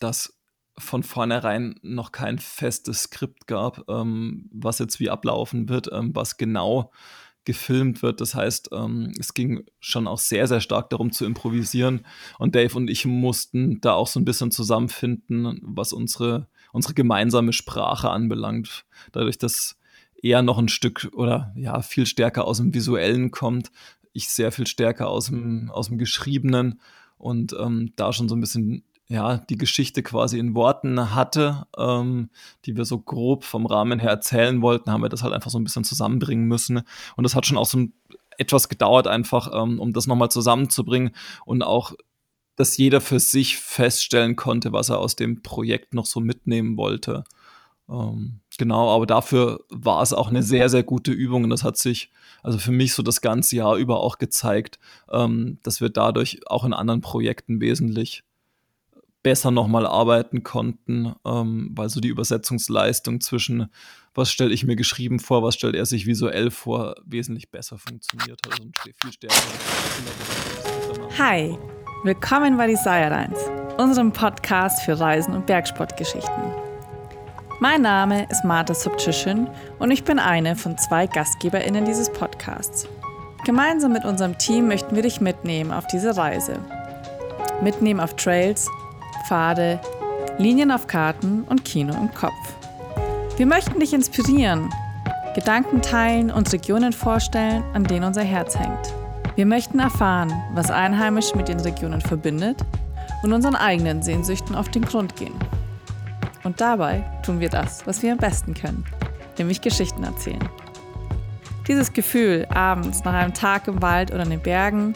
dass von vornherein noch kein festes Skript gab, ähm, was jetzt wie ablaufen wird, ähm, was genau gefilmt wird. Das heißt, ähm, es ging schon auch sehr, sehr stark darum zu improvisieren. Und Dave und ich mussten da auch so ein bisschen zusammenfinden, was unsere, unsere gemeinsame Sprache anbelangt. Dadurch, dass er noch ein Stück oder ja, viel stärker aus dem Visuellen kommt, ich sehr viel stärker aus dem, aus dem Geschriebenen und ähm, da schon so ein bisschen ja, die Geschichte quasi in Worten hatte, ähm, die wir so grob vom Rahmen her erzählen wollten, haben wir das halt einfach so ein bisschen zusammenbringen müssen. Und das hat schon auch so ein, etwas gedauert, einfach, ähm, um das nochmal zusammenzubringen und auch, dass jeder für sich feststellen konnte, was er aus dem Projekt noch so mitnehmen wollte. Ähm, genau, aber dafür war es auch eine sehr, sehr gute Übung und das hat sich also für mich so das ganze Jahr über auch gezeigt, ähm, dass wir dadurch auch in anderen Projekten wesentlich besser nochmal arbeiten konnten, ähm, weil so die Übersetzungsleistung zwischen was stelle ich mir geschrieben vor, was stellt er sich visuell vor, wesentlich besser funktioniert hat. Also viel stärker. Hi, willkommen bei Desire Lines, unserem Podcast für Reisen und Bergsportgeschichten. Mein Name ist Marta Subchischin und ich bin eine von zwei GastgeberInnen dieses Podcasts. Gemeinsam mit unserem Team möchten wir dich mitnehmen auf diese Reise. Mitnehmen auf Trails, Pfade, Linien auf Karten und Kino im Kopf. Wir möchten dich inspirieren, Gedanken teilen und Regionen vorstellen, an denen unser Herz hängt. Wir möchten erfahren, was Einheimische mit den Regionen verbindet und unseren eigenen Sehnsüchten auf den Grund gehen. Und dabei tun wir das, was wir am besten können, nämlich Geschichten erzählen. Dieses Gefühl, abends nach einem Tag im Wald oder in den Bergen,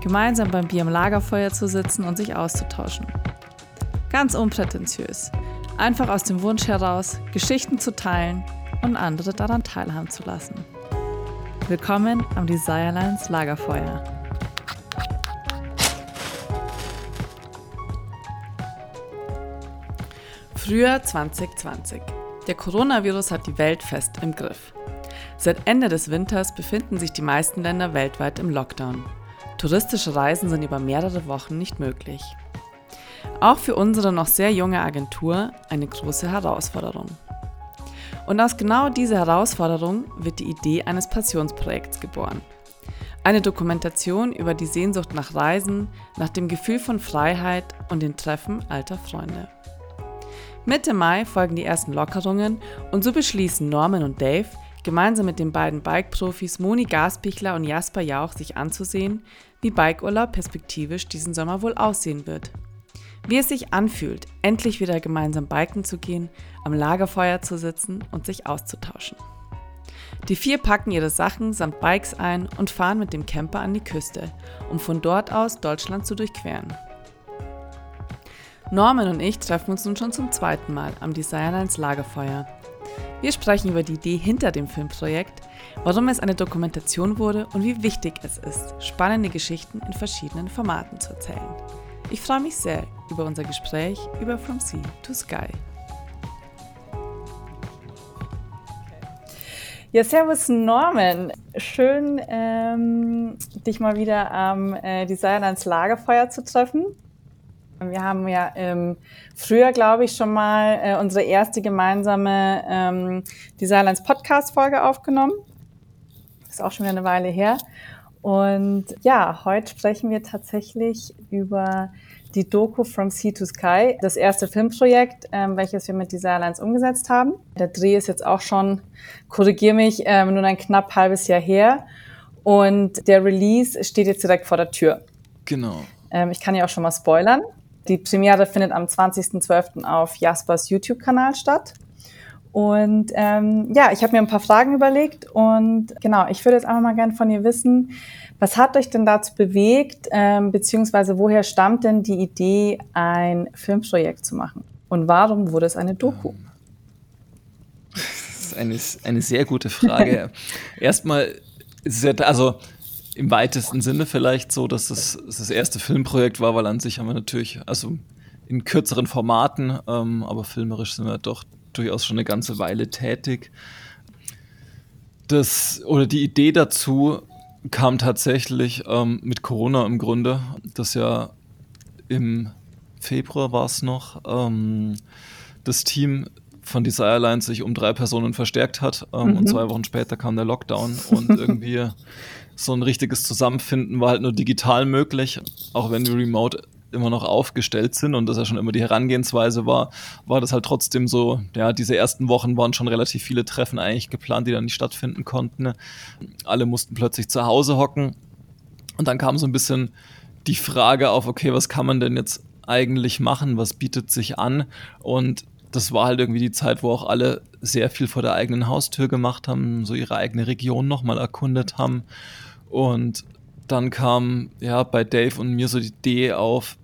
gemeinsam beim Bier am Lagerfeuer zu sitzen und sich auszutauschen. Ganz unprätentiös. Einfach aus dem Wunsch heraus, Geschichten zu teilen und andere daran teilhaben zu lassen. Willkommen am Desirelines Lagerfeuer. Frühjahr 2020. Der Coronavirus hat die Welt fest im Griff. Seit Ende des Winters befinden sich die meisten Länder weltweit im Lockdown. Touristische Reisen sind über mehrere Wochen nicht möglich. Auch für unsere noch sehr junge Agentur eine große Herausforderung. Und aus genau dieser Herausforderung wird die Idee eines Passionsprojekts geboren. Eine Dokumentation über die Sehnsucht nach Reisen, nach dem Gefühl von Freiheit und den Treffen alter Freunde. Mitte Mai folgen die ersten Lockerungen und so beschließen Norman und Dave, gemeinsam mit den beiden Bike-Profis Moni Gaspichler und Jasper Jauch sich anzusehen, wie Bikeurlaub perspektivisch diesen Sommer wohl aussehen wird. Wie es sich anfühlt, endlich wieder gemeinsam biken zu gehen, am Lagerfeuer zu sitzen und sich auszutauschen. Die vier packen ihre Sachen samt Bikes ein und fahren mit dem Camper an die Küste, um von dort aus Deutschland zu durchqueren. Norman und ich treffen uns nun schon zum zweiten Mal am Designlines Lagerfeuer. Wir sprechen über die Idee hinter dem Filmprojekt, warum es eine Dokumentation wurde und wie wichtig es ist, spannende Geschichten in verschiedenen Formaten zu erzählen. Ich freue mich sehr über unser Gespräch über From Sea to Sky. Ja, servus Norman. Schön, ähm, dich mal wieder am äh, Designlands Lagerfeuer zu treffen. Wir haben ja im Frühjahr, glaube ich, schon mal äh, unsere erste gemeinsame ähm, Designlands Podcast-Folge aufgenommen. Ist auch schon wieder eine Weile her. Und ja, heute sprechen wir tatsächlich über die Doku From Sea to Sky, das erste Filmprojekt, ähm, welches wir mit dieser Airlines umgesetzt haben. Der Dreh ist jetzt auch schon, korrigier mich, ähm, nur ein knapp halbes Jahr her. Und der Release steht jetzt direkt vor der Tür. Genau. Ähm, ich kann ja auch schon mal spoilern. Die Premiere findet am 20.12. auf Jaspers YouTube-Kanal statt. Und ähm, ja, ich habe mir ein paar Fragen überlegt und genau, ich würde jetzt einfach mal gerne von ihr wissen, was hat euch denn dazu bewegt, ähm, beziehungsweise woher stammt denn die Idee, ein Filmprojekt zu machen? Und warum wurde es eine Doku? Das ist eine, eine sehr gute Frage. Erstmal ist es ja, also im weitesten Sinne vielleicht so, dass es das, das erste Filmprojekt war, weil an sich haben wir natürlich, also in kürzeren Formaten, ähm, aber filmerisch sind wir doch durchaus schon eine ganze Weile tätig. Das, oder die Idee dazu kam tatsächlich ähm, mit Corona im Grunde, das ja im Februar war es noch, ähm, das Team von Desire sich um drei Personen verstärkt hat. Ähm, mhm. Und zwei Wochen später kam der Lockdown und irgendwie so ein richtiges Zusammenfinden war halt nur digital möglich, auch wenn wir remote immer noch aufgestellt sind und das ja schon immer die Herangehensweise war, war das halt trotzdem so, ja, diese ersten Wochen waren schon relativ viele Treffen eigentlich geplant, die dann nicht stattfinden konnten. Alle mussten plötzlich zu Hause hocken und dann kam so ein bisschen die Frage auf, okay, was kann man denn jetzt eigentlich machen, was bietet sich an und das war halt irgendwie die Zeit, wo auch alle sehr viel vor der eigenen Haustür gemacht haben, so ihre eigene Region nochmal erkundet haben. Und dann kam ja bei Dave und mir so die Idee auf,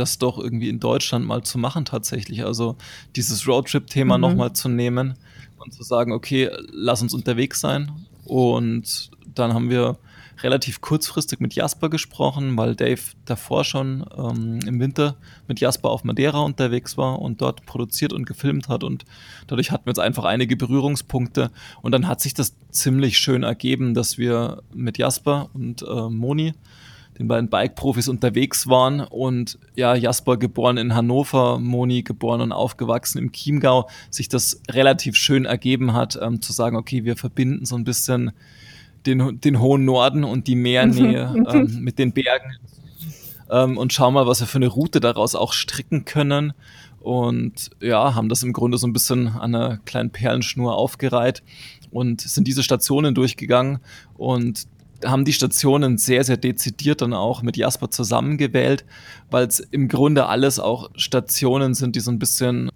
das doch irgendwie in Deutschland mal zu machen tatsächlich. Also dieses Roadtrip-Thema mhm. nochmal zu nehmen und zu sagen, okay, lass uns unterwegs sein. Und dann haben wir relativ kurzfristig mit Jasper gesprochen, weil Dave davor schon ähm, im Winter mit Jasper auf Madeira unterwegs war und dort produziert und gefilmt hat. Und dadurch hatten wir jetzt einfach einige Berührungspunkte. Und dann hat sich das ziemlich schön ergeben, dass wir mit Jasper und äh, Moni den beiden Bike-Profis unterwegs waren. Und ja, Jasper geboren in Hannover, Moni geboren und aufgewachsen im Chiemgau, sich das relativ schön ergeben hat, ähm, zu sagen, okay, wir verbinden so ein bisschen den, den hohen Norden und die Meernähe ähm, mit den Bergen. Ähm, und schauen mal, was wir für eine Route daraus auch stricken können. Und ja, haben das im Grunde so ein bisschen an einer kleinen Perlenschnur aufgereiht und sind diese Stationen durchgegangen. Und haben die Stationen sehr, sehr dezidiert dann auch mit Jasper zusammengewählt, weil es im Grunde alles auch Stationen sind, die so ein bisschen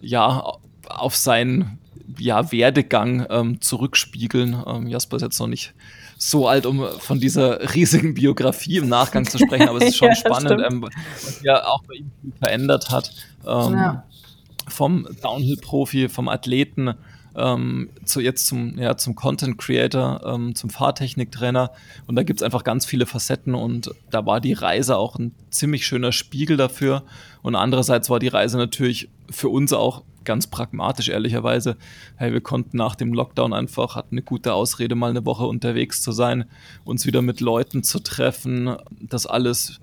ja auf seinen ja, Werdegang ähm, zurückspiegeln. Ähm, Jasper ist jetzt noch nicht so alt, um von dieser riesigen Biografie im Nachgang zu sprechen, aber es ist schon ja, spannend, ähm, was ja auch bei ihm viel verändert hat. Ähm, ja. Vom Downhill-Profi, vom Athleten ähm, zu jetzt zum, ja, zum Content Creator, ähm, zum Fahrtechniktrainer. Und da gibt es einfach ganz viele Facetten und da war die Reise auch ein ziemlich schöner Spiegel dafür. Und andererseits war die Reise natürlich für uns auch ganz pragmatisch, ehrlicherweise. Hey, wir konnten nach dem Lockdown einfach, hatten eine gute Ausrede, mal eine Woche unterwegs zu sein, uns wieder mit Leuten zu treffen. Das alles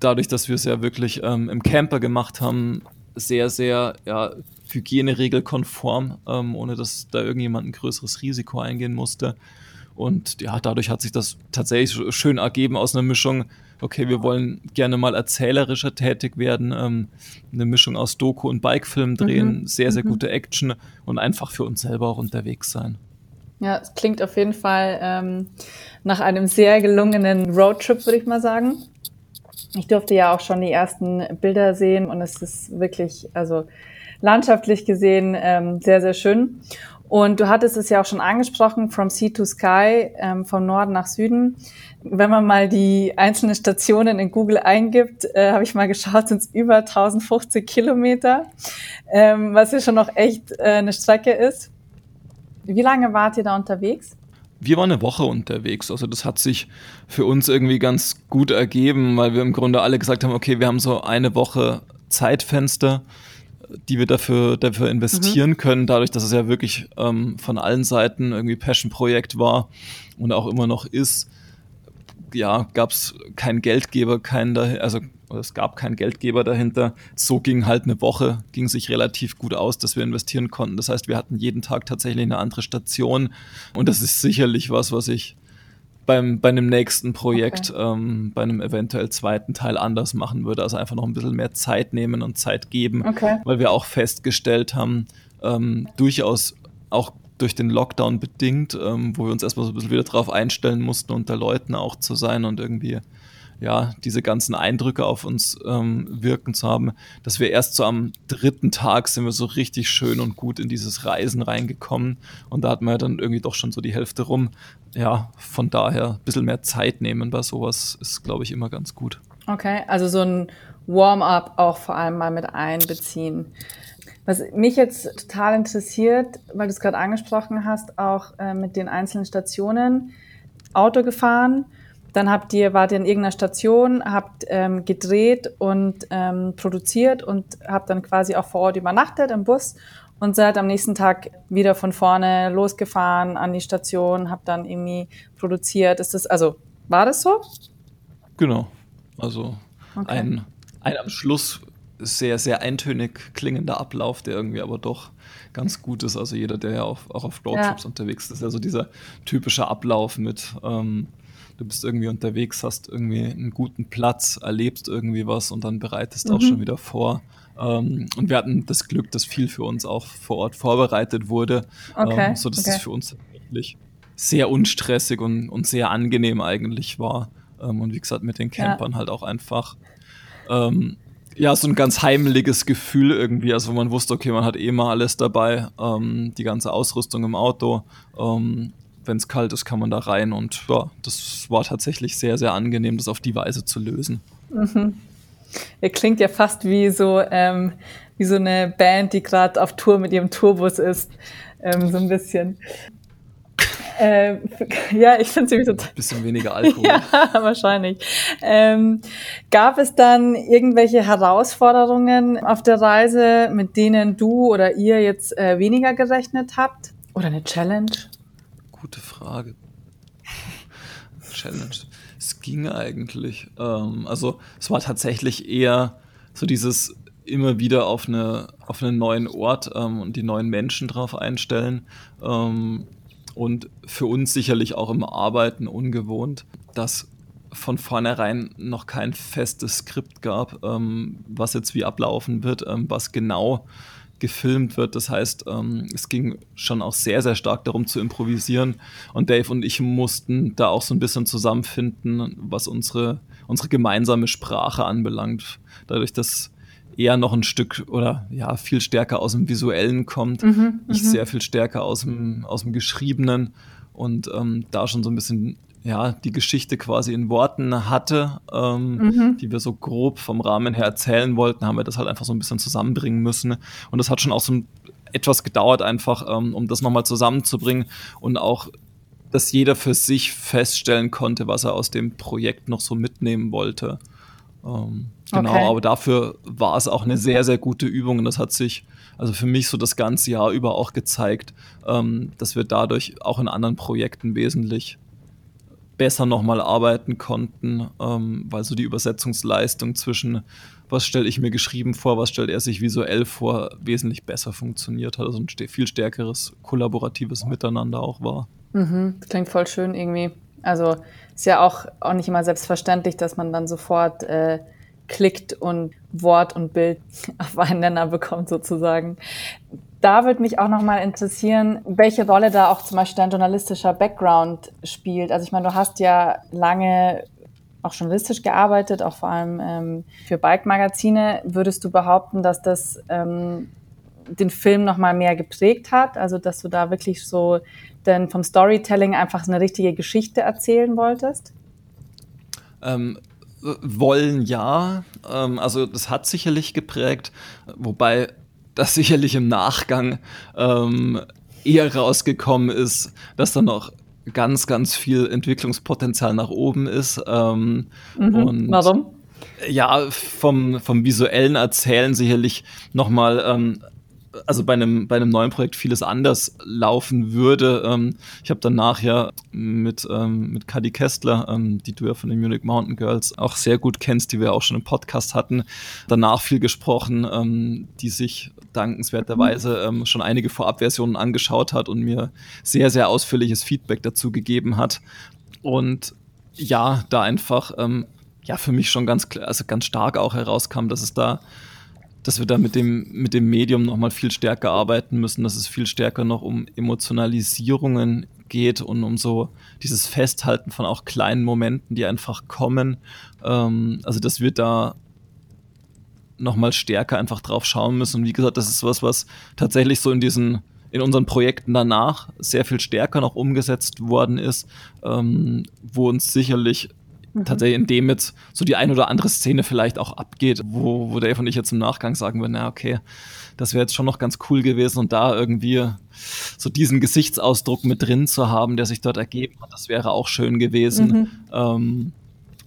dadurch, dass wir es ja wirklich ähm, im Camper gemacht haben, sehr, sehr ja, hygieneregelkonform, ähm, ohne dass da irgendjemand ein größeres Risiko eingehen musste. Und ja, dadurch hat sich das tatsächlich schön ergeben aus einer Mischung okay, wir wollen gerne mal erzählerischer tätig werden, ähm, eine Mischung aus Doku und Bikefilm drehen, mhm. sehr, sehr mhm. gute Action und einfach für uns selber auch unterwegs sein. Ja, es klingt auf jeden Fall ähm, nach einem sehr gelungenen Roadtrip, würde ich mal sagen. Ich durfte ja auch schon die ersten Bilder sehen und es ist wirklich, also landschaftlich gesehen, ähm, sehr, sehr schön. Und du hattest es ja auch schon angesprochen, from sea to sky, ähm, vom Norden nach Süden. Wenn man mal die einzelnen Stationen in Google eingibt, äh, habe ich mal geschaut, sind es über 1050 Kilometer, ähm, was ja schon noch echt äh, eine Strecke ist. Wie lange wart ihr da unterwegs? Wir waren eine Woche unterwegs, also das hat sich für uns irgendwie ganz gut ergeben, weil wir im Grunde alle gesagt haben, okay, wir haben so eine Woche Zeitfenster die wir dafür, dafür investieren mhm. können, dadurch, dass es ja wirklich ähm, von allen Seiten irgendwie Passion-Projekt war und auch immer noch ist. Ja, gab es keinen Geldgeber, keinen dahinter, also es gab keinen Geldgeber dahinter. So ging halt eine Woche, ging sich relativ gut aus, dass wir investieren konnten. Das heißt, wir hatten jeden Tag tatsächlich eine andere Station und das ist sicherlich was, was ich beim, bei einem nächsten Projekt, okay. ähm, bei einem eventuell zweiten Teil anders machen würde. Also einfach noch ein bisschen mehr Zeit nehmen und Zeit geben, okay. weil wir auch festgestellt haben, ähm, durchaus auch durch den Lockdown bedingt, ähm, wo wir uns erstmal so ein bisschen wieder drauf einstellen mussten, unter Leuten auch zu sein und irgendwie ja, diese ganzen Eindrücke auf uns ähm, wirken zu haben, dass wir erst so am dritten Tag sind wir so richtig schön und gut in dieses Reisen reingekommen und da hatten wir dann irgendwie doch schon so die Hälfte rum. Ja, von daher ein bisschen mehr Zeit nehmen bei sowas ist, glaube ich, immer ganz gut. Okay, also so ein Warm-up auch vor allem mal mit einbeziehen. Was mich jetzt total interessiert, weil du es gerade angesprochen hast, auch äh, mit den einzelnen Stationen, Auto gefahren dann habt ihr, wart ihr in irgendeiner Station, habt ähm, gedreht und ähm, produziert und habt dann quasi auch vor Ort übernachtet im Bus und seid am nächsten Tag wieder von vorne losgefahren an die Station, habt dann irgendwie produziert. Ist das, also, war das so? Genau. Also okay. ein ein am Schluss sehr, sehr eintönig klingender Ablauf, der irgendwie aber doch ganz gut ist. Also jeder, der ja auch, auch auf Roadtrips ja. unterwegs ist, also dieser typische Ablauf mit, ähm, du bist irgendwie unterwegs, hast irgendwie einen guten Platz, erlebst irgendwie was und dann bereitest mhm. auch schon wieder vor. Ähm, und wir hatten das Glück, dass viel für uns auch vor Ort vorbereitet wurde, okay. ähm, sodass okay. es für uns tatsächlich sehr unstressig und, und sehr angenehm eigentlich war. Ähm, und wie gesagt, mit den Campern ja. halt auch einfach ähm, ja, so ein ganz heimeliges Gefühl irgendwie. Also, man wusste, okay, man hat eh mal alles dabei, ähm, die ganze Ausrüstung im Auto. Ähm, Wenn es kalt ist, kann man da rein. Und ja, das war tatsächlich sehr, sehr angenehm, das auf die Weise zu lösen. Mhm. Er klingt ja fast wie so, ähm, wie so eine Band, die gerade auf Tour mit ihrem Tourbus ist. Ähm, so ein bisschen. Ähm, ja, ich finde es irgendwie total. Bisschen weniger Alkohol. ja, wahrscheinlich. Ähm, gab es dann irgendwelche Herausforderungen auf der Reise, mit denen du oder ihr jetzt äh, weniger gerechnet habt? Oder eine Challenge? Gute Frage. Challenge. Es ging eigentlich. Ähm, also es war tatsächlich eher so dieses immer wieder auf, eine, auf einen neuen Ort ähm, und die neuen Menschen drauf einstellen. Ähm, und für uns sicherlich auch im Arbeiten ungewohnt, dass von vornherein noch kein festes Skript gab, ähm, was jetzt wie ablaufen wird, ähm, was genau gefilmt wird. Das heißt, ähm, es ging schon auch sehr, sehr stark darum zu improvisieren. Und Dave und ich mussten da auch so ein bisschen zusammenfinden, was unsere, unsere gemeinsame Sprache anbelangt. Dadurch, dass eher noch ein Stück oder ja, viel stärker aus dem Visuellen kommt. Mhm, ich mhm. sehr viel stärker aus dem, aus dem Geschriebenen und ähm, da schon so ein bisschen ja, die Geschichte quasi in Worten hatte, ähm, mhm. die wir so grob vom Rahmen her erzählen wollten, haben wir das halt einfach so ein bisschen zusammenbringen müssen. Und das hat schon auch so etwas gedauert, einfach, ähm, um das nochmal zusammenzubringen und auch, dass jeder für sich feststellen konnte, was er aus dem Projekt noch so mitnehmen wollte. Ähm, genau, okay. aber dafür war es auch eine sehr, sehr gute Übung und das hat sich also für mich so das ganze Jahr über auch gezeigt, ähm, dass wir dadurch auch in anderen Projekten wesentlich besser nochmal arbeiten konnten, ähm, weil so die Übersetzungsleistung zwischen was stelle ich mir geschrieben vor, was stellt er sich visuell vor, wesentlich besser funktioniert hat. Also ein viel stärkeres kollaboratives Miteinander auch war. Mhm, klingt voll schön irgendwie. Also ist ja auch, auch nicht immer selbstverständlich, dass man dann sofort äh, klickt und Wort und Bild auf einen Nenner bekommt sozusagen. Da würde mich auch nochmal interessieren, welche Rolle da auch zum Beispiel dein journalistischer Background spielt. Also ich meine, du hast ja lange auch journalistisch gearbeitet, auch vor allem ähm, für Bike-Magazine. Würdest du behaupten, dass das ähm, den Film nochmal mehr geprägt hat? Also dass du da wirklich so denn vom Storytelling einfach eine richtige Geschichte erzählen wolltest? Ähm, wollen ja. Ähm, also das hat sicherlich geprägt, wobei das sicherlich im Nachgang ähm, eher rausgekommen ist, dass da noch ganz, ganz viel Entwicklungspotenzial nach oben ist. Ähm, mhm. und Warum? Ja, vom, vom visuellen Erzählen sicherlich nochmal ähm, also bei einem, bei einem neuen Projekt vieles anders laufen würde. Ähm, ich habe danach ja mit, ähm, mit Kadi Kestler, ähm, die du ja von den Munich Mountain Girls auch sehr gut kennst, die wir auch schon im Podcast hatten, danach viel gesprochen, ähm, die sich dankenswerterweise ähm, schon einige Vorabversionen angeschaut hat und mir sehr, sehr ausführliches Feedback dazu gegeben hat. Und ja, da einfach ähm, ja für mich schon ganz also ganz stark auch herauskam, dass es da dass wir da mit dem, mit dem Medium nochmal viel stärker arbeiten müssen, dass es viel stärker noch um Emotionalisierungen geht und um so dieses Festhalten von auch kleinen Momenten, die einfach kommen. Ähm, also, dass wir da nochmal stärker einfach drauf schauen müssen. Und wie gesagt, das ist was, was tatsächlich so in diesen, in unseren Projekten danach sehr viel stärker noch umgesetzt worden ist, ähm, wo uns sicherlich Mhm. tatsächlich in dem jetzt so die ein oder andere Szene vielleicht auch abgeht, wo, wo Dave und ich jetzt im Nachgang sagen würden, na okay, das wäre jetzt schon noch ganz cool gewesen und da irgendwie so diesen Gesichtsausdruck mit drin zu haben, der sich dort ergeben hat, das wäre auch schön gewesen. Mhm. Ähm,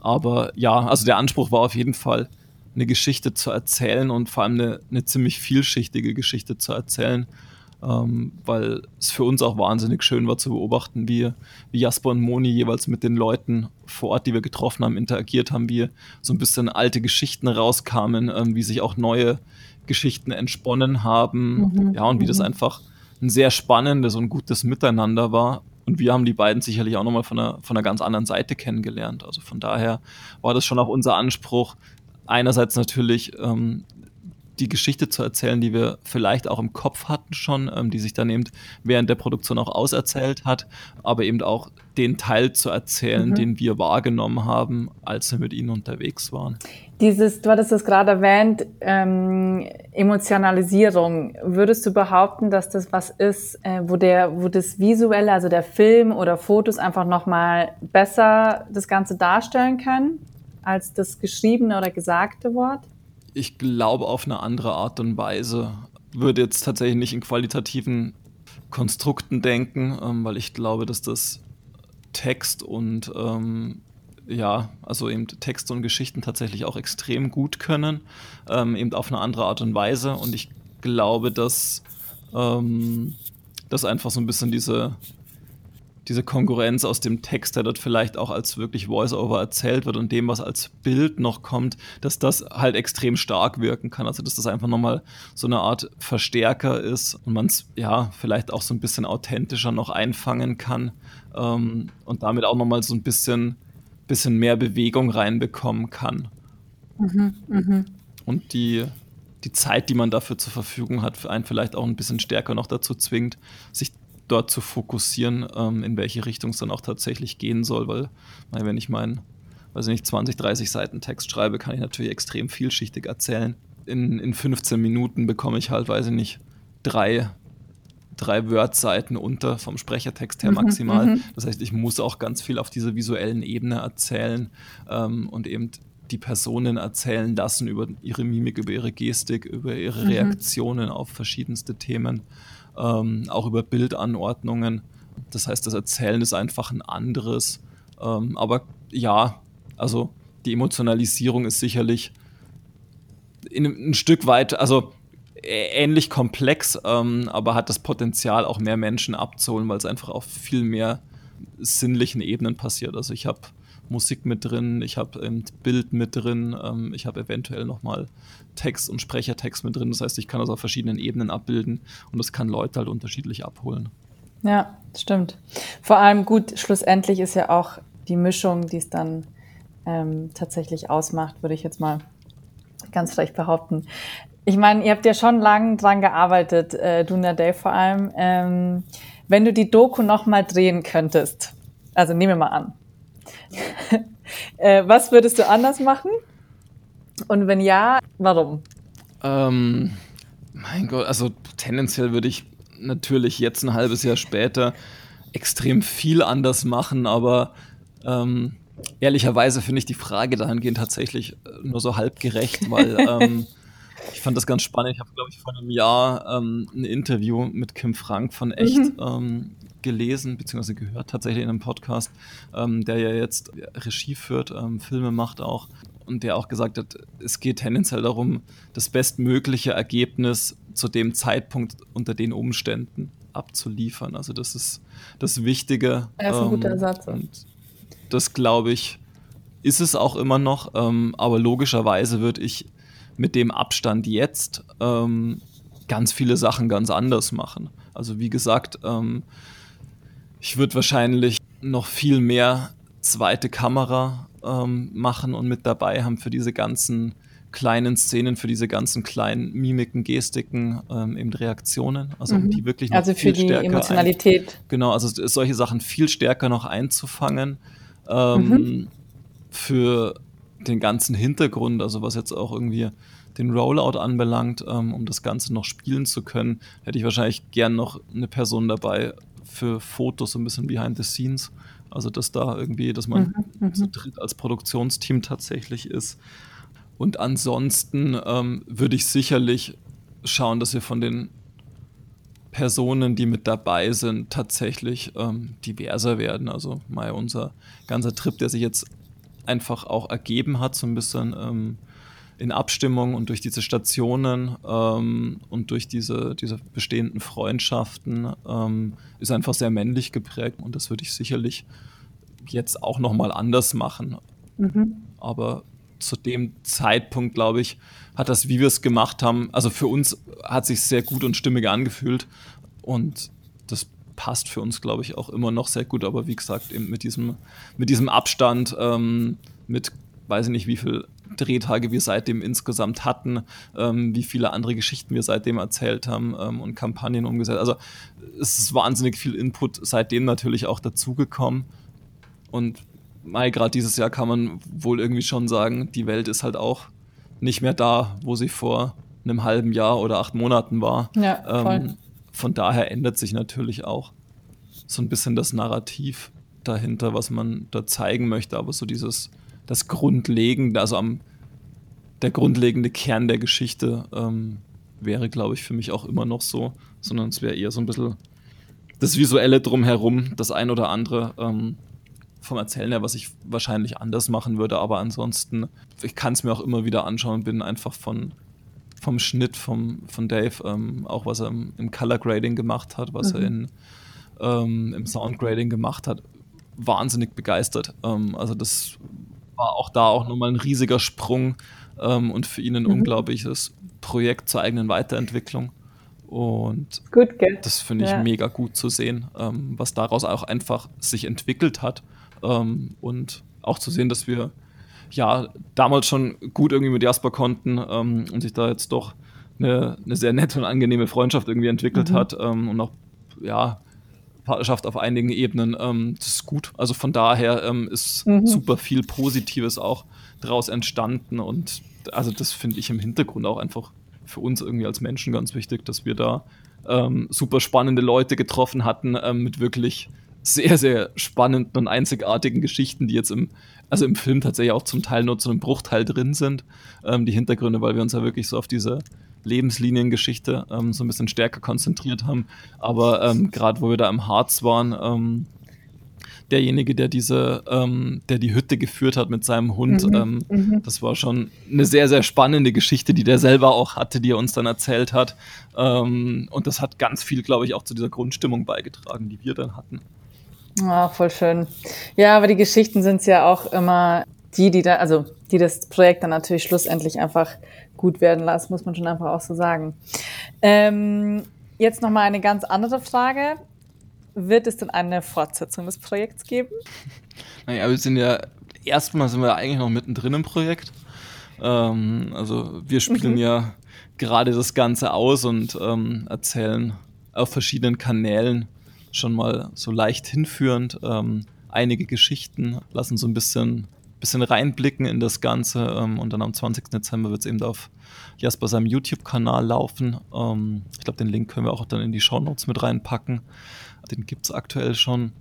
aber ja, also der Anspruch war auf jeden Fall, eine Geschichte zu erzählen und vor allem eine, eine ziemlich vielschichtige Geschichte zu erzählen. Ähm, weil es für uns auch wahnsinnig schön war zu beobachten, wie, wie Jasper und Moni jeweils mit den Leuten vor Ort, die wir getroffen haben, interagiert haben, wie so ein bisschen alte Geschichten rauskamen, ähm, wie sich auch neue Geschichten entsponnen haben. Mhm. Ja, und wie mhm. das einfach ein sehr spannendes und gutes Miteinander war. Und wir haben die beiden sicherlich auch nochmal von einer, von einer ganz anderen Seite kennengelernt. Also von daher war das schon auch unser Anspruch, einerseits natürlich ähm, die Geschichte zu erzählen, die wir vielleicht auch im Kopf hatten schon, ähm, die sich dann eben während der Produktion auch auserzählt hat, aber eben auch den Teil zu erzählen, mhm. den wir wahrgenommen haben, als wir mit ihnen unterwegs waren. Dieses, du hattest es gerade erwähnt, ähm, Emotionalisierung. Würdest du behaupten, dass das was ist, äh, wo der, wo das Visuelle, also der Film oder Fotos einfach nochmal besser das Ganze darstellen können als das geschriebene oder gesagte Wort? Ich glaube, auf eine andere Art und Weise. Würde jetzt tatsächlich nicht in qualitativen Konstrukten denken, ähm, weil ich glaube, dass das Text und ähm, ja, also eben Text und Geschichten tatsächlich auch extrem gut können, ähm, eben auf eine andere Art und Weise. Und ich glaube, dass ähm, das einfach so ein bisschen diese diese Konkurrenz aus dem Text, der dort vielleicht auch als wirklich Voice-Over erzählt wird und dem, was als Bild noch kommt, dass das halt extrem stark wirken kann. Also dass das einfach nochmal so eine Art Verstärker ist und man es ja vielleicht auch so ein bisschen authentischer noch einfangen kann ähm, und damit auch nochmal so ein bisschen, bisschen mehr Bewegung reinbekommen kann. Mhm, mh. Und die, die Zeit, die man dafür zur Verfügung hat, einen vielleicht auch ein bisschen stärker noch dazu zwingt, sich dort zu fokussieren, ähm, in welche Richtung es dann auch tatsächlich gehen soll, weil, wenn ich meinen, weiß ich nicht, 20, 30 Seiten Text schreibe, kann ich natürlich extrem vielschichtig erzählen. In, in 15 Minuten bekomme ich halt, weiß ich nicht, drei, drei Word-Seiten unter vom Sprechertext her mhm, maximal. Mhm, das heißt, ich muss auch ganz viel auf dieser visuellen Ebene erzählen ähm, und eben die Personen erzählen lassen über ihre Mimik, über ihre Gestik, über ihre mhm. Reaktionen auf verschiedenste Themen ähm, auch über Bildanordnungen. Das heißt, das Erzählen ist einfach ein anderes. Ähm, aber ja, also die Emotionalisierung ist sicherlich in, ein Stück weit, also ähnlich komplex, ähm, aber hat das Potenzial, auch mehr Menschen abzuholen, weil es einfach auf viel mehr sinnlichen Ebenen passiert. Also ich habe Musik mit drin, ich habe ein Bild mit drin, ähm, ich habe eventuell nochmal Text und Sprechertext mit drin. Das heißt, ich kann das auf verschiedenen Ebenen abbilden und das kann Leute halt unterschiedlich abholen. Ja, stimmt. Vor allem gut, schlussendlich ist ja auch die Mischung, die es dann ähm, tatsächlich ausmacht, würde ich jetzt mal ganz frech behaupten. Ich meine, ihr habt ja schon lange dran gearbeitet, äh, Duna Day vor allem. Ähm, wenn du die Doku nochmal drehen könntest, also nehmen wir mal an, äh, was würdest du anders machen? Und wenn ja, warum? Ähm, mein Gott, also tendenziell würde ich natürlich jetzt ein halbes Jahr später extrem viel anders machen, aber ähm, ehrlicherweise finde ich die Frage dahingehend tatsächlich äh, nur so halb gerecht, weil ähm, ich fand das ganz spannend. Ich habe, glaube ich, vor einem Jahr ähm, ein Interview mit Kim Frank von Echt mhm. Gelesen, beziehungsweise gehört tatsächlich in einem Podcast, ähm, der ja jetzt Regie führt, ähm, Filme macht auch und der auch gesagt hat, es geht tendenziell darum, das bestmögliche Ergebnis zu dem Zeitpunkt unter den Umständen abzuliefern. Also das ist das Wichtige. Das ist ein guter ähm, Satz. Und das glaube ich, ist es auch immer noch, ähm, aber logischerweise würde ich mit dem Abstand jetzt ähm, ganz viele Sachen ganz anders machen. Also wie gesagt, ähm, ich würde wahrscheinlich noch viel mehr zweite Kamera ähm, machen und mit dabei haben für diese ganzen kleinen Szenen, für diese ganzen kleinen Mimiken, Gestiken, ähm, eben Reaktionen, also mhm. die wirklich noch Also für die Emotionalität. Ein, genau, also solche Sachen viel stärker noch einzufangen. Ähm, mhm. Für den ganzen Hintergrund, also was jetzt auch irgendwie den Rollout anbelangt, ähm, um das Ganze noch spielen zu können, hätte ich wahrscheinlich gern noch eine Person dabei, für Fotos so ein bisschen behind the scenes. Also dass da irgendwie, dass man mhm, zu mhm. dritt als Produktionsteam tatsächlich ist. Und ansonsten ähm, würde ich sicherlich schauen, dass wir von den Personen, die mit dabei sind, tatsächlich ähm, diverser werden. Also mal unser ganzer Trip, der sich jetzt einfach auch ergeben hat, so ein bisschen, ähm, in Abstimmung und durch diese Stationen ähm, und durch diese, diese bestehenden Freundschaften ähm, ist einfach sehr männlich geprägt und das würde ich sicherlich jetzt auch nochmal anders machen. Mhm. Aber zu dem Zeitpunkt, glaube ich, hat das, wie wir es gemacht haben, also für uns hat sich sehr gut und stimmig angefühlt und das passt für uns, glaube ich, auch immer noch sehr gut. Aber wie gesagt, eben mit diesem, mit diesem Abstand, ähm, mit weiß ich nicht, wie viele Drehtage wir seitdem insgesamt hatten, ähm, wie viele andere Geschichten wir seitdem erzählt haben ähm, und Kampagnen umgesetzt. Also es ist wahnsinnig viel Input seitdem natürlich auch dazugekommen. Und gerade dieses Jahr kann man wohl irgendwie schon sagen, die Welt ist halt auch nicht mehr da, wo sie vor einem halben Jahr oder acht Monaten war. Ja. Ähm, von daher ändert sich natürlich auch so ein bisschen das Narrativ dahinter, was man da zeigen möchte, aber so dieses, das Grundlegende, also am, der grundlegende Kern der Geschichte ähm, wäre, glaube ich, für mich auch immer noch so, sondern es wäre eher so ein bisschen das Visuelle drumherum, das ein oder andere ähm, vom Erzählen her, was ich wahrscheinlich anders machen würde, aber ansonsten, ich kann es mir auch immer wieder anschauen, bin einfach von vom Schnitt vom, von Dave, ähm, auch was er im, im, Color Grading gemacht hat, was mhm. er in, ähm, im Sound Grading gemacht hat, wahnsinnig begeistert. Ähm, also das war auch da auch nochmal ein riesiger Sprung ähm, und für ihn ein mhm. unglaubliches Projekt zur eigenen Weiterentwicklung. Und gut, das finde ich ja. mega gut zu sehen, ähm, was daraus auch einfach sich entwickelt hat. Ähm, und auch zu sehen, dass wir ja damals schon gut irgendwie mit Jasper konnten ähm, und sich da jetzt doch eine, eine, sehr nette und angenehme Freundschaft irgendwie entwickelt mhm. hat ähm, und auch ja Partnerschaft auf einigen Ebenen. Ähm, das ist gut. Also von daher ähm, ist mhm. super viel Positives auch daraus entstanden und also das finde ich im Hintergrund auch einfach für uns irgendwie als Menschen ganz wichtig, dass wir da ähm, super spannende Leute getroffen hatten ähm, mit wirklich sehr, sehr spannenden und einzigartigen Geschichten, die jetzt im, also im Film tatsächlich auch zum Teil nur zu einem Bruchteil drin sind, ähm, die Hintergründe, weil wir uns ja wirklich so auf diese Lebensliniengeschichte ähm, so ein bisschen stärker konzentriert haben. Aber ähm, gerade wo wir da im Harz waren, ähm, derjenige, der diese, ähm, der die Hütte geführt hat mit seinem Hund, mhm, ähm, mhm. das war schon eine sehr, sehr spannende Geschichte, die der selber auch hatte, die er uns dann erzählt hat. und das hat ganz viel, glaube ich, auch zu dieser Grundstimmung beigetragen, die wir dann hatten. Ah, voll schön. Ja, aber die Geschichten sind ja auch immer die, die da, also die das Projekt dann natürlich schlussendlich einfach gut werden lassen, muss man schon einfach auch so sagen. Ähm, jetzt nochmal eine ganz andere Frage. Wird es denn eine Fortsetzung des Projekts geben? Naja, wir sind ja, erstmal sind wir eigentlich noch mittendrin im Projekt. Ähm, also wir spielen mhm. ja gerade das Ganze aus und ähm, erzählen auf verschiedenen Kanälen schon mal so leicht hinführend. Ähm, einige Geschichten lassen so ein bisschen, bisschen reinblicken in das Ganze. Ähm, und dann am 20. Dezember wird es eben auf Jasper seinem YouTube-Kanal laufen. Ähm, ich glaube, den Link können wir auch dann in die Show Notes mit reinpacken. Den gibt es aktuell schon.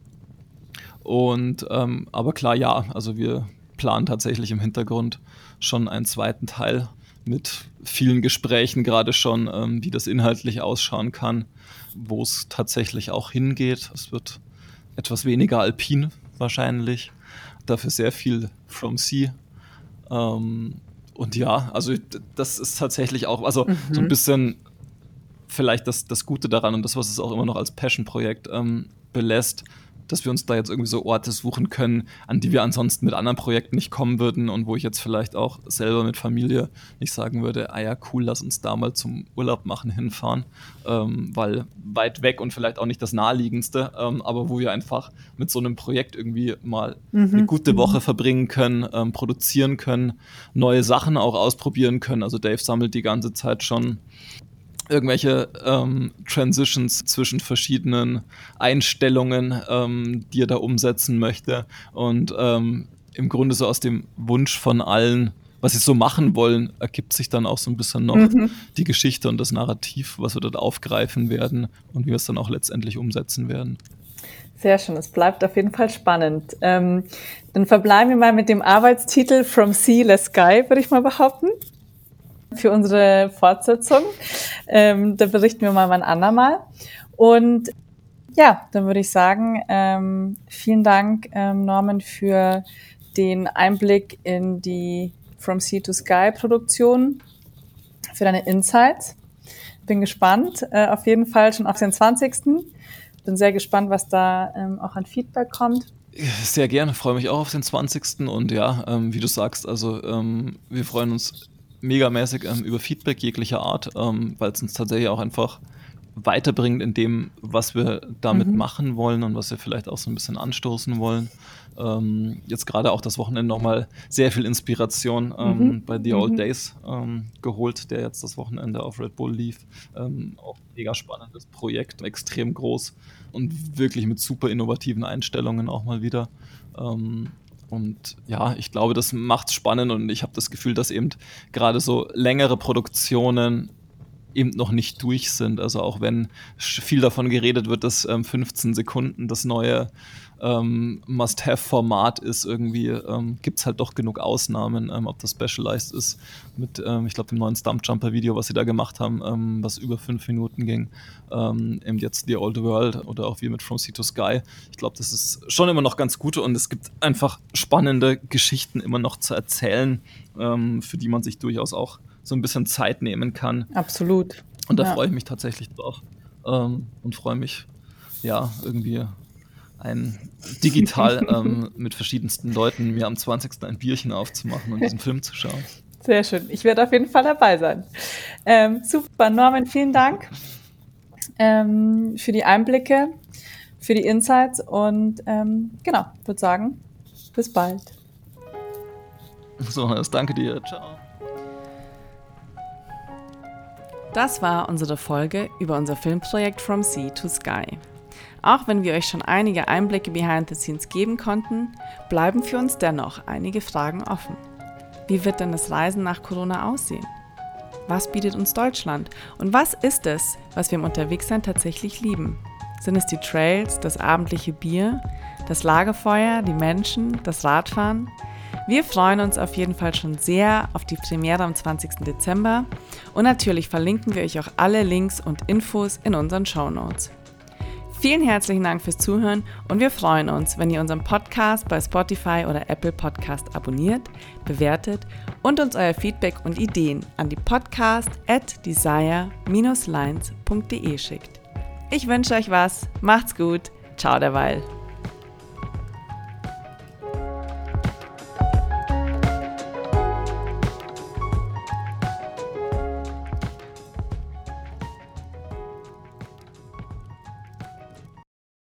Und ähm, aber klar, ja, also wir planen tatsächlich im Hintergrund schon einen zweiten Teil mit vielen Gesprächen gerade schon, ähm, wie das inhaltlich ausschauen kann wo es tatsächlich auch hingeht. Es wird etwas weniger alpin wahrscheinlich, dafür sehr viel From Sea. Ähm, und ja, also das ist tatsächlich auch, also mhm. so ein bisschen vielleicht das, das Gute daran und das, was es auch immer noch als Passion-Projekt ähm, belässt, dass wir uns da jetzt irgendwie so Orte suchen können, an die wir ansonsten mit anderen Projekten nicht kommen würden und wo ich jetzt vielleicht auch selber mit Familie nicht sagen würde, ah ja, cool, lass uns da mal zum Urlaub machen, hinfahren, ähm, weil weit weg und vielleicht auch nicht das naheliegendste, ähm, aber wo wir einfach mit so einem Projekt irgendwie mal mhm. eine gute Woche mhm. verbringen können, ähm, produzieren können, neue Sachen auch ausprobieren können. Also Dave sammelt die ganze Zeit schon irgendwelche ähm, Transitions zwischen verschiedenen Einstellungen, ähm, die er da umsetzen möchte. Und ähm, im Grunde so aus dem Wunsch von allen, was sie so machen wollen, ergibt sich dann auch so ein bisschen noch mhm. die Geschichte und das Narrativ, was wir dort aufgreifen werden und wie wir es dann auch letztendlich umsetzen werden. Sehr schön, es bleibt auf jeden Fall spannend. Ähm, dann verbleiben wir mal mit dem Arbeitstitel From Sea, Less Sky, würde ich mal behaupten für unsere Fortsetzung. Ähm, da berichten wir mal wann andermal. Und ja, dann würde ich sagen, ähm, vielen Dank, ähm, Norman, für den Einblick in die From Sea to Sky Produktion für deine Insights. Bin gespannt, äh, auf jeden Fall schon auf den 20. Bin sehr gespannt, was da ähm, auch an Feedback kommt. Sehr gerne, freue mich auch auf den 20. Und ja, ähm, wie du sagst, also ähm, wir freuen uns megamäßig ähm, über Feedback jeglicher Art, ähm, weil es uns tatsächlich auch einfach weiterbringt in dem, was wir damit mhm. machen wollen und was wir vielleicht auch so ein bisschen anstoßen wollen. Ähm, jetzt gerade auch das Wochenende nochmal sehr viel Inspiration ähm, mhm. bei The Old mhm. Days ähm, geholt, der jetzt das Wochenende auf Red Bull lief. Ähm, auch mega spannendes Projekt, extrem groß und wirklich mit super innovativen Einstellungen auch mal wieder. Und ja, ich glaube, das macht es spannend und ich habe das Gefühl, dass eben gerade so längere Produktionen eben noch nicht durch sind. Also auch wenn viel davon geredet wird, dass ähm, 15 Sekunden das neue ähm, Must-Have-Format ist, irgendwie ähm, gibt es halt doch genug Ausnahmen, ähm, ob das Specialized ist mit, ähm, ich glaube, dem neuen Stumpjumper-Video, was sie da gemacht haben, ähm, was über fünf Minuten ging. Ähm, eben jetzt The Old World oder auch wie mit From Sea to Sky. Ich glaube, das ist schon immer noch ganz gut und es gibt einfach spannende Geschichten immer noch zu erzählen, für die man sich durchaus auch so ein bisschen Zeit nehmen kann. Absolut. Und da ja. freue ich mich tatsächlich drauf. Und freue mich, ja, irgendwie ein digital ähm, mit verschiedensten Leuten mir am 20. ein Bierchen aufzumachen und diesen Film zu schauen. Sehr schön. Ich werde auf jeden Fall dabei sein. Ähm, super, Norman, vielen Dank ähm, für die Einblicke, für die Insights und ähm, genau, würde sagen, bis bald. So, danke dir. Ciao. Das war unsere Folge über unser Filmprojekt From Sea to Sky. Auch wenn wir euch schon einige Einblicke behind the scenes geben konnten, bleiben für uns dennoch einige Fragen offen. Wie wird denn das Reisen nach Corona aussehen? Was bietet uns Deutschland? Und was ist es, was wir im Unterwegssein tatsächlich lieben? Sind es die Trails, das abendliche Bier, das Lagerfeuer, die Menschen, das Radfahren? Wir freuen uns auf jeden Fall schon sehr auf die Premiere am 20. Dezember und natürlich verlinken wir euch auch alle Links und Infos in unseren Show Notes. Vielen herzlichen Dank fürs Zuhören und wir freuen uns, wenn ihr unseren Podcast bei Spotify oder Apple Podcast abonniert, bewertet und uns euer Feedback und Ideen an die podcast at desire-lines.de schickt. Ich wünsche euch was, macht's gut, ciao derweil.